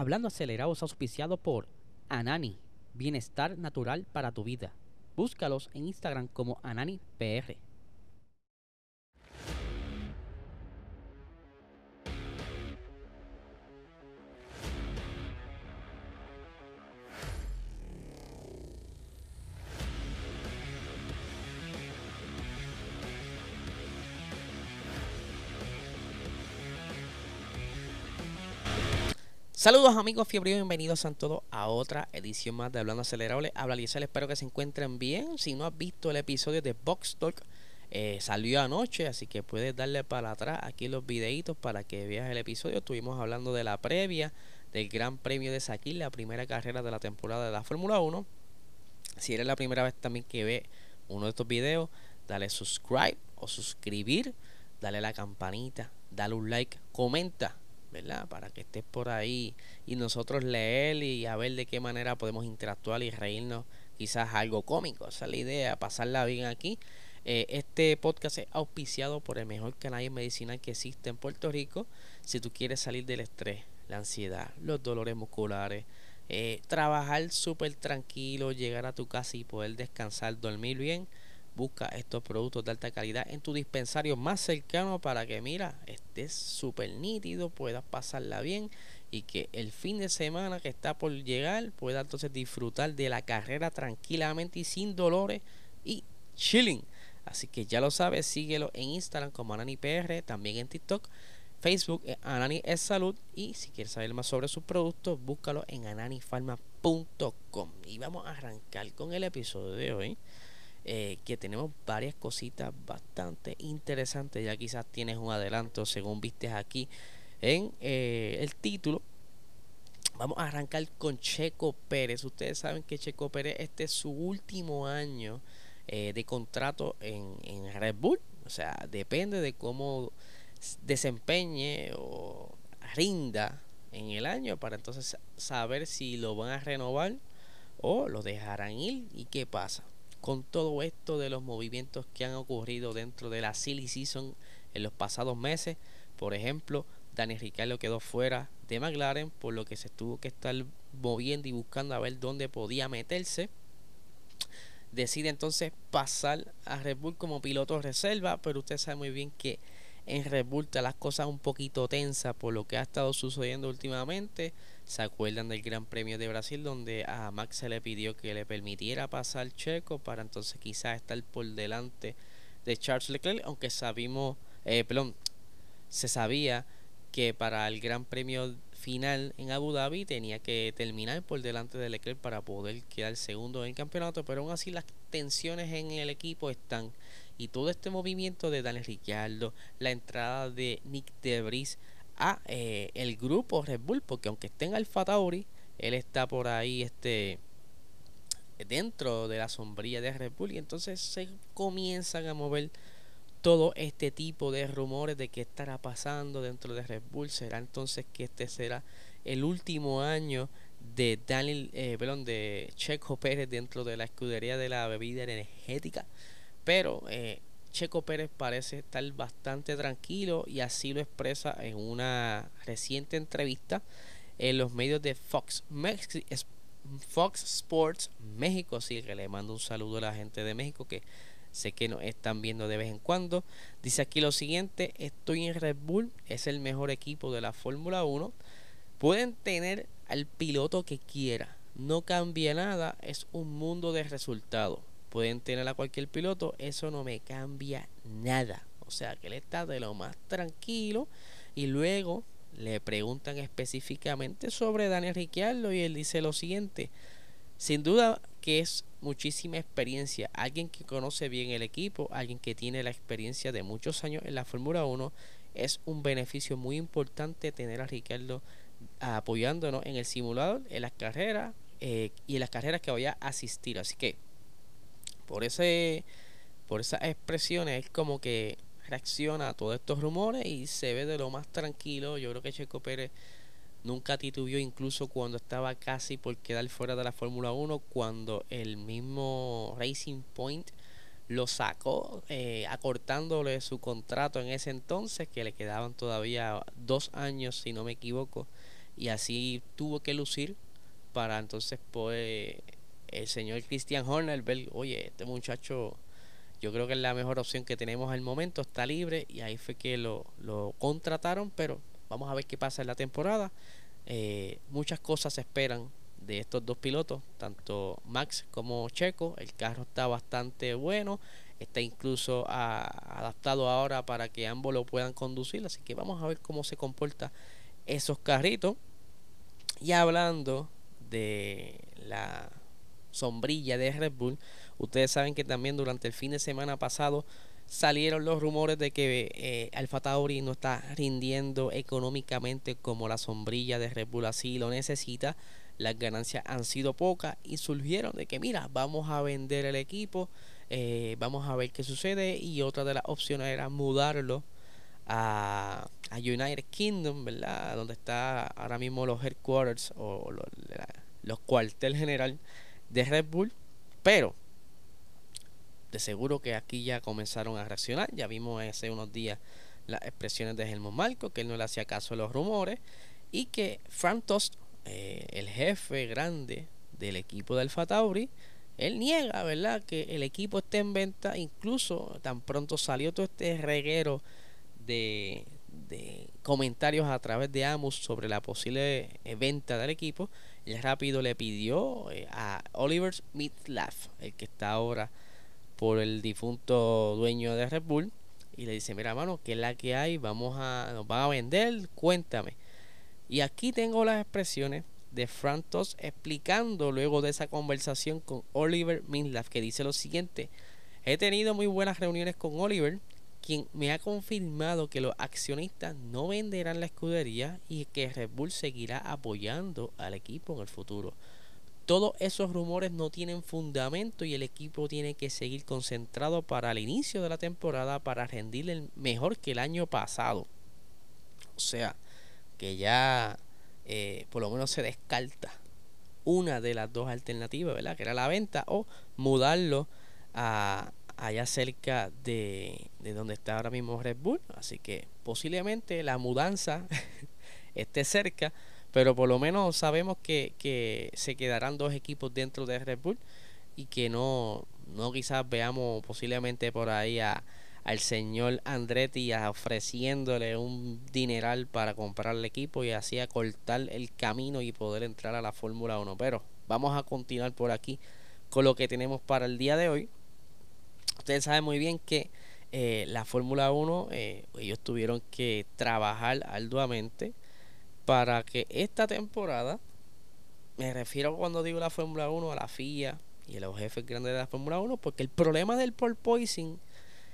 Hablando acelerado es auspiciado por Anani, bienestar natural para tu vida. Búscalos en Instagram como AnaniPR. Saludos amigos fiebre bienvenidos a todos a otra edición más de Hablando Acelerable. Habla Liesel, espero que se encuentren bien. Si no has visto el episodio de Box Talk, eh, salió anoche, así que puedes darle para atrás aquí los videitos para que veas el episodio. Estuvimos hablando de la previa del Gran Premio de Saquil, la primera carrera de la temporada de la Fórmula 1. Si eres la primera vez también que ve uno de estos videos, dale subscribe o suscribir, dale la campanita, dale un like, comenta ¿verdad? Para que estés por ahí y nosotros leer y a ver de qué manera podemos interactuar y reírnos, quizás algo cómico. Esa es la idea, pasarla bien aquí. Eh, este podcast es auspiciado por el mejor canal medicinal que existe en Puerto Rico. Si tú quieres salir del estrés, la ansiedad, los dolores musculares, eh, trabajar súper tranquilo, llegar a tu casa y poder descansar, dormir bien Busca estos productos de alta calidad en tu dispensario más cercano para que, mira, estés súper nítido, puedas pasarla bien y que el fin de semana que está por llegar pueda entonces disfrutar de la carrera tranquilamente y sin dolores y chilling. Así que ya lo sabes, síguelo en Instagram como AnaniPR, también en TikTok, Facebook, eh, Anani es Salud y si quieres saber más sobre sus productos, búscalo en ananifarma.com. Y vamos a arrancar con el episodio de hoy. Eh, que tenemos varias cositas bastante interesantes. Ya quizás tienes un adelanto según viste aquí en eh, el título. Vamos a arrancar con Checo Pérez. Ustedes saben que Checo Pérez este es su último año eh, de contrato en, en Red Bull. O sea, depende de cómo desempeñe o rinda en el año para entonces saber si lo van a renovar o lo dejarán ir y qué pasa con todo esto de los movimientos que han ocurrido dentro de la silly season en los pasados meses. Por ejemplo, Daniel Ricciardo quedó fuera de McLaren, por lo que se tuvo que estar moviendo y buscando a ver dónde podía meterse. Decide entonces pasar a Red Bull como piloto reserva, pero usted sabe muy bien que en Red Bull las cosas un poquito tensas por lo que ha estado sucediendo últimamente. ¿Se acuerdan del Gran Premio de Brasil donde a Max se le pidió que le permitiera pasar Checo para entonces quizás estar por delante de Charles Leclerc? Aunque sabimos, eh, perdón, se sabía que para el Gran Premio final en Abu Dhabi tenía que terminar por delante de Leclerc para poder quedar segundo en el campeonato, pero aún así las tensiones en el equipo están y todo este movimiento de Daniel Ricciardo, la entrada de Nick Debris a eh, el grupo Red Bull, porque aunque esté en Alfa Tauri, él está por ahí este dentro de la sombrilla de Red Bull y entonces se comienzan a mover todo este tipo de rumores de qué estará pasando dentro de Red Bull. Será entonces que este será el último año de Daniel, eh, de Checo Pérez dentro de la escudería de la bebida energética. Pero eh, Checo Pérez parece estar bastante tranquilo y así lo expresa en una reciente entrevista en los medios de Fox, Fox Sports México. Así que le mando un saludo a la gente de México que sé que nos están viendo de vez en cuando. Dice aquí lo siguiente, estoy en Red Bull, es el mejor equipo de la Fórmula 1. Pueden tener al piloto que quiera, no cambia nada, es un mundo de resultados pueden tener a cualquier piloto, eso no me cambia nada. O sea que él está de lo más tranquilo y luego le preguntan específicamente sobre Daniel Ricciardo y él dice lo siguiente, sin duda que es muchísima experiencia, alguien que conoce bien el equipo, alguien que tiene la experiencia de muchos años en la Fórmula 1, es un beneficio muy importante tener a Ricciardo apoyándonos en el simulador, en las carreras eh, y en las carreras que vaya a asistir. Así que por ese por esas expresiones es como que reacciona a todos estos rumores y se ve de lo más tranquilo. Yo creo que Checo Pérez nunca titubió incluso cuando estaba casi por quedar fuera de la Fórmula 1, cuando el mismo Racing Point lo sacó, eh, acortándole su contrato en ese entonces, que le quedaban todavía dos años, si no me equivoco, y así tuvo que lucir para entonces poder el señor Christian Horner oye, este muchacho yo creo que es la mejor opción que tenemos al momento, está libre y ahí fue que lo, contrataron, pero vamos a ver qué pasa en la temporada. Eh, muchas cosas se esperan de estos dos pilotos, tanto Max como Checo. El carro está bastante bueno, está incluso adaptado ahora para que ambos lo puedan conducir, así que vamos a ver cómo se comporta esos carritos. Y hablando de la sombrilla de Red Bull, ustedes saben que también durante el fin de semana pasado salieron los rumores de que eh, Alfa Tauri no está rindiendo económicamente como la sombrilla de Red Bull así lo necesita. Las ganancias han sido pocas y surgieron de que mira, vamos a vender el equipo, eh, vamos a ver qué sucede y otra de las opciones era mudarlo a, a United Kingdom, ¿verdad? Donde está ahora mismo los headquarters o los, los cuartel general de Red Bull, pero de seguro que aquí ya comenzaron a reaccionar. Ya vimos hace unos días las expresiones de Helmut Marco, que él no le hacía caso a los rumores, y que Frank Tost, eh, el jefe grande del equipo del Fatauri, él niega, ¿verdad?, que el equipo esté en venta. Incluso tan pronto salió todo este reguero de, de comentarios a través de Amos sobre la posible venta del equipo, él rápido le pidió eh, a Oliver Smith-Laff, el que está ahora por el difunto dueño de Red Bull y le dice, mira mano, ¿qué es la que hay? Vamos a, nos van a vender, cuéntame. Y aquí tengo las expresiones de Frantos explicando luego de esa conversación con Oliver Minlaf que dice lo siguiente, he tenido muy buenas reuniones con Oliver, quien me ha confirmado que los accionistas no venderán la escudería y que Red Bull seguirá apoyando al equipo en el futuro todos esos rumores no tienen fundamento y el equipo tiene que seguir concentrado para el inicio de la temporada para rendirle mejor que el año pasado. O sea, que ya eh, por lo menos se descarta una de las dos alternativas, ¿verdad? Que era la venta o mudarlo a allá cerca de, de donde está ahora mismo Red Bull. Así que posiblemente la mudanza esté cerca pero por lo menos sabemos que, que se quedarán dos equipos dentro de Red Bull y que no, no quizás veamos posiblemente por ahí a, al señor Andretti ofreciéndole un dineral para comprar el equipo y así acortar el camino y poder entrar a la Fórmula 1. Pero vamos a continuar por aquí con lo que tenemos para el día de hoy. Ustedes saben muy bien que eh, la Fórmula 1, eh, ellos tuvieron que trabajar arduamente para que esta temporada, me refiero cuando digo la Fórmula 1 a la FIA y a los jefes grandes de la Fórmula 1, porque el problema del porpoising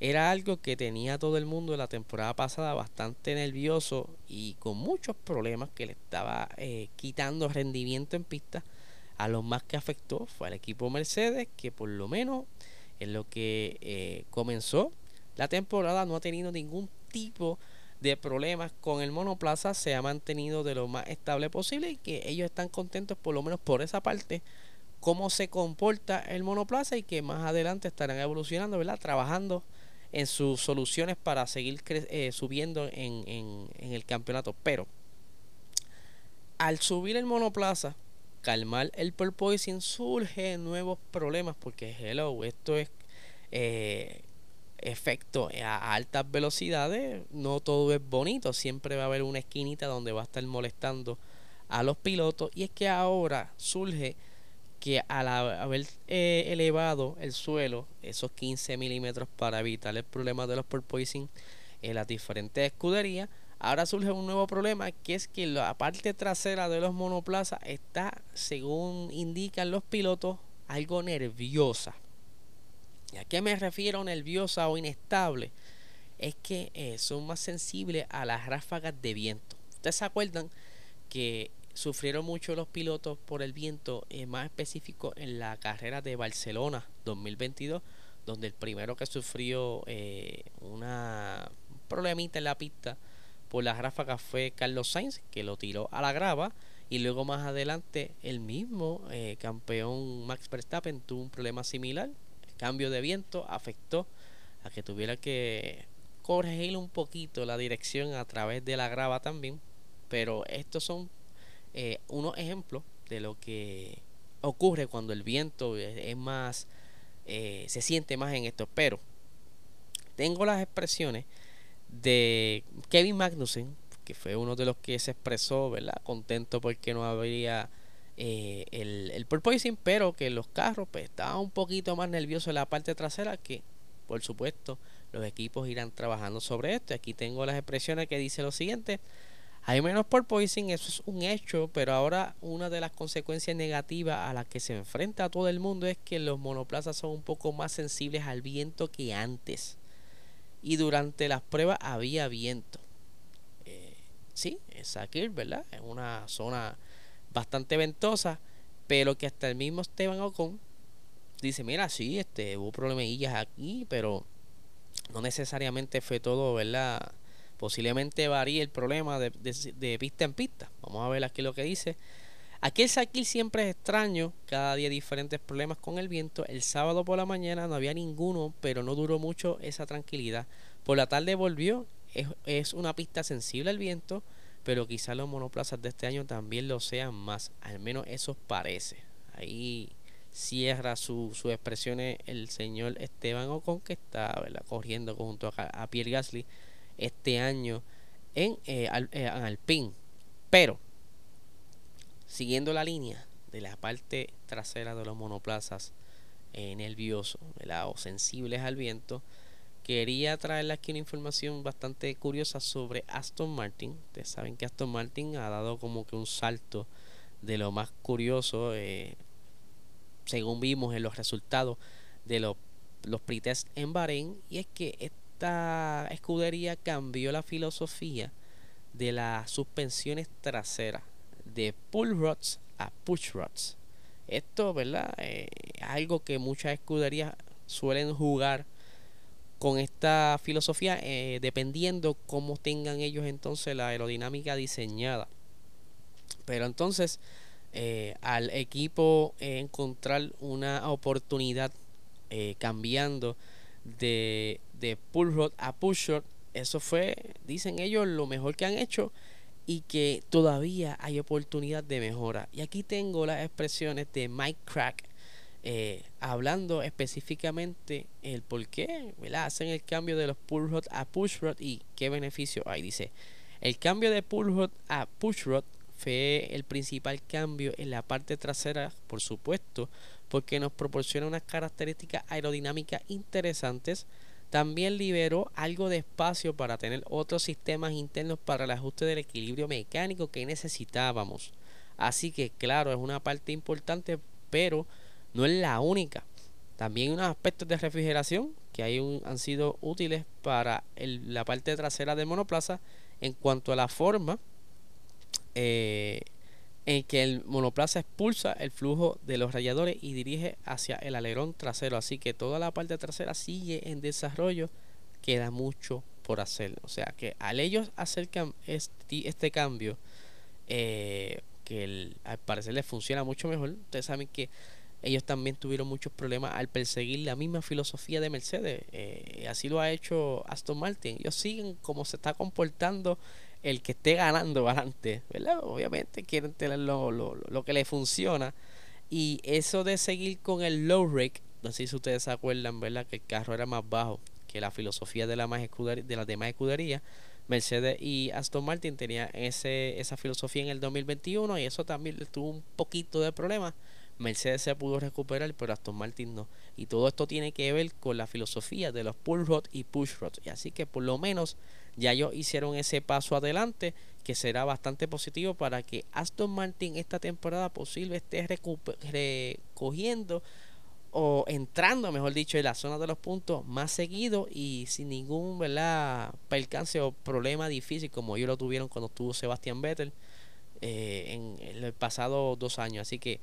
era algo que tenía todo el mundo la temporada pasada bastante nervioso y con muchos problemas que le estaba eh, quitando rendimiento en pista. A los más que afectó fue al equipo Mercedes, que por lo menos en lo que eh, comenzó la temporada no ha tenido ningún tipo de problemas con el monoplaza se ha mantenido de lo más estable posible y que ellos están contentos por lo menos por esa parte cómo se comporta el monoplaza y que más adelante estarán evolucionando, ¿verdad? Trabajando en sus soluciones para seguir eh, subiendo en, en, en, el campeonato. Pero al subir el monoplaza, calmar el porpoising, surgen nuevos problemas porque, hello, esto es eh, efecto a altas velocidades, no todo es bonito, siempre va a haber una esquinita donde va a estar molestando a los pilotos. Y es que ahora surge que al haber eh, elevado el suelo esos 15 milímetros para evitar el problema de los porpoising en las diferentes escuderías, ahora surge un nuevo problema que es que la parte trasera de los monoplazas está, según indican los pilotos, algo nerviosa ¿Y a qué me refiero nerviosa o inestable? Es que eh, son más sensibles a las ráfagas de viento. Ustedes se acuerdan que sufrieron mucho los pilotos por el viento, eh, más específico en la carrera de Barcelona 2022, donde el primero que sufrió eh, una un problemita en la pista por las ráfagas fue Carlos Sainz, que lo tiró a la grava. Y luego más adelante el mismo campeón Max Verstappen tuvo un problema similar cambio de viento afectó a que tuviera que corregir un poquito la dirección a través de la grava también. Pero estos son eh, unos ejemplos de lo que ocurre cuando el viento es, más, eh, se siente más en esto. Pero tengo las expresiones de Kevin Magnussen, que fue uno de los que se expresó, ¿verdad? Contento porque no habría eh, el, el porpoising, pero que los carros pues, estaban un poquito más nerviosos en la parte trasera que, por supuesto, los equipos irán trabajando sobre esto. Aquí tengo las expresiones que dice lo siguiente. Hay menos porpoising, eso es un hecho, pero ahora una de las consecuencias negativas a las que se enfrenta todo el mundo es que los monoplazas son un poco más sensibles al viento que antes. Y durante las pruebas había viento. Eh, sí, es aquí, ¿verdad? Es una zona bastante ventosa, pero que hasta el mismo Esteban Ocon dice, mira, sí, este, hubo problemillas aquí, pero no necesariamente fue todo, ¿verdad? Posiblemente varíe el problema de, pista en pista. Vamos a ver aquí lo que dice. Aquí el Saquil siempre es extraño, cada día diferentes problemas con el viento. El sábado por la mañana no había ninguno, pero no duró mucho esa tranquilidad. Por la tarde volvió, es, es una pista sensible al viento, pero quizás los monoplazas de este año también lo sean más, al menos eso parece. Ahí cierra sus su expresiones el señor Esteban Ocon, que está corriendo junto a, a Pierre Gasly este año en, eh, eh, Alpine. Pero, siguiendo la línea de la parte trasera de los monoplazas eh, nerviosos o sensibles al viento, quería traerle aquí una información bastante curiosa sobre Aston Martin. Ustedes saben que Aston Martin ha dado como que un salto de lo más curioso, según vimos en los resultados de los, los en Bahrein, y es que esta escudería cambió la filosofía de las suspensiones traseras de pull rods a push rods. Esto, ¿verdad? Eh, algo que muchas escuderías suelen jugar con esta filosofía eh, dependiendo cómo tengan ellos entonces la aerodinámica diseñada. Pero entonces eh, al equipo encontrar una oportunidad cambiando de de pull rod a push rod, eso fue, dicen ellos, lo mejor que han hecho y que todavía hay oportunidad de mejora. Y aquí tengo las expresiones de Mike Crack eh, hablando específicamente el por qué hacen el cambio de los pull rod a push rod y qué beneficio hay. Dice, el cambio de pull rod a push rod fue el principal cambio en la parte trasera, por supuesto, porque nos proporciona unas características aerodinámicas interesantes también liberó algo de espacio para tener otros sistemas internos para el ajuste del equilibrio mecánico que necesitábamos. Así que claro, es una parte importante, pero no es la única. También unos aspectos de refrigeración que hay han sido útiles para la parte trasera del monoplaza en cuanto a la forma eh, en que el monoplaza expulsa el flujo de los rayadores y dirige hacia el alerón trasero. Así que toda la parte trasera sigue en desarrollo. Queda mucho por hacer. O sea que al ellos hacer este, este cambio, eh, que al parecer les funciona mucho mejor, ustedes saben que ellos también tuvieron muchos problemas al perseguir la misma filosofía de Mercedes. Eh, así lo ha hecho Aston Martin. Ellos siguen como se está comportando el que esté ganando adelante, ¿verdad? Obviamente quieren tener lo, lo, que le funciona. Y eso de seguir con el low rake, no sé si ustedes se acuerdan, ¿verdad? Que el carro era más bajo que la filosofía de, la más de las demás escuderías. Mercedes y Aston Martin tenían ese, esa filosofía en el 2021 y eso también tuvo un poquito de problema. Mercedes se pudo recuperar, pero Aston Martin no. Y todo esto tiene que ver con la filosofía de los pull rod y push rod. Y así que por lo menos ya ellos hicieron ese paso adelante que será bastante positivo para que Aston Martin esta temporada posible esté recogiendo o entrando, mejor dicho, en la zona de los puntos más seguido y sin ningún ¿verdad? percance o problema difícil como ellos lo tuvieron cuando estuvo Sebastián Vettel eh, en, en, el pasado dos años. Así que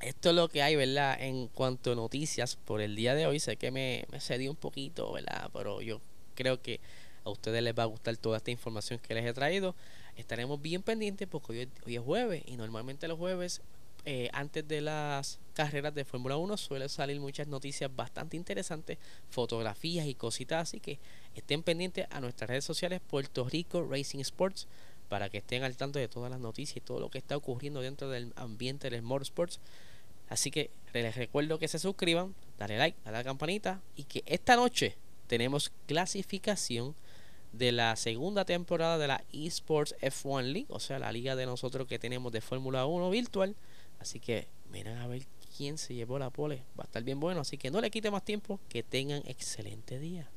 esto es lo que hay, ¿verdad? En cuanto a noticias por el día de hoy. Sé que me, me cedí un poquito, ¿verdad? Pero yo creo que a ustedes les va a gustar toda esta información que les he traído. Estaremos bien pendientes porque hoy, es jueves y normalmente los jueves eh, antes de las carreras de Fórmula 1 suelen salir muchas noticias bastante interesantes, fotografías y cositas, así que estén pendientes a nuestras redes sociales Puerto Rico Racing Sports para que estén al tanto de todas las noticias y todo lo que está ocurriendo dentro del ambiente del Motorsports. Así que les recuerdo que se suscriban, dale like, a la campanita y que esta noche tenemos clasificación de la segunda temporada de la Esports F1 League, o sea, la liga de nosotros que tenemos de Fórmula 1 virtual. Así que miren a ver quién se llevó la pole. Va a estar bien bueno, así que no le quite más tiempo. Que tengan excelente día.